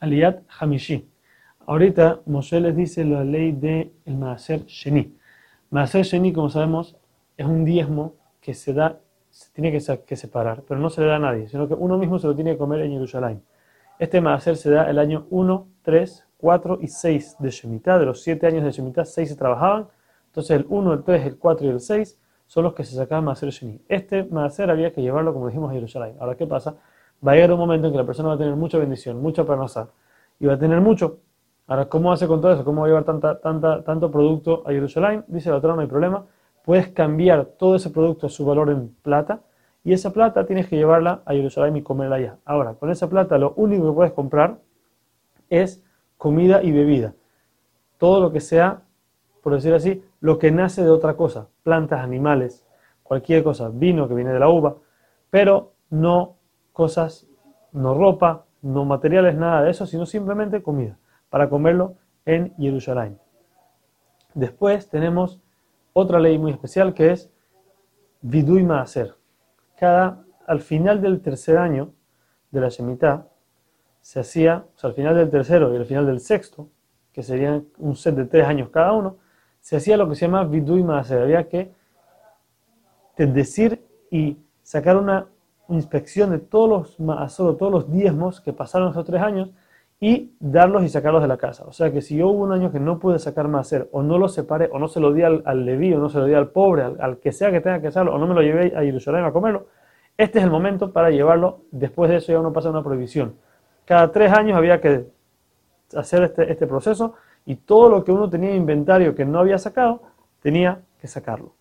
Aliyat Hamishi. Ahorita Moshe les dice la ley del el Maaser Sheni. Maaser Sheni, como sabemos, es un diezmo que se da, se tiene que, separar, pero no se le da a nadie, sino que uno mismo se lo tiene que comer en Jerusalén. Este Maaser se da el año 1, 3, 4 y 6 de Shemitah. De los 7 años de Shemitah, 6 se trabajaban. Entonces el 1, el 3, el 4 y el 6 son los que se sacaban Maaser Sheni. Este Maaser había que llevarlo, como dijimos, a Jerusalén. Ahora, ¿qué pasa? Va a llegar un momento en que la persona va a tener mucha bendición, mucha parnasá, y va a tener mucho. Ahora, ¿cómo hace con todo eso? ¿Cómo va a llevar tanta, tanta, tanto producto a Jerusalén? Dice la otra, no hay problema. Puedes cambiar todo ese producto su valor en plata, y esa plata tienes que llevarla a Jerusalén y comerla allá. Ahora, con esa plata lo único que puedes comprar es comida y bebida. Todo lo que sea, por decir así, lo que nace de otra cosa, plantas, animales, cualquier cosa, vino que viene de la uva, pero no cosas, no ropa, no materiales, nada de eso, sino simplemente comida, para comerlo en Jerusalén. Después tenemos otra ley muy especial que es Vidui Maaser. Cada, al final del tercer año de la Shemitah, se hacía, o sea, al final del tercero y al final del sexto, que serían un set de tres años cada uno, se hacía lo que se llama vidui maaser. Había que decir y sacar una inspección de todos los todos los diezmos que pasaron esos tres años y darlos y sacarlos de la casa. O sea que si yo hubo un año que no pude sacar maaser, o no lo separé, o no se lo di al, al leví, o no se lo di al pobre, al, que sea que tenga que hacerlo, o no me lo llevé a Jerusalén a comerlo, este es el momento para llevarlo. Después de eso ya uno pasa una prohibición cada tres años había que hacer este, este proceso y todo lo que uno tenía en inventario que no había sacado, tenía que sacarlo.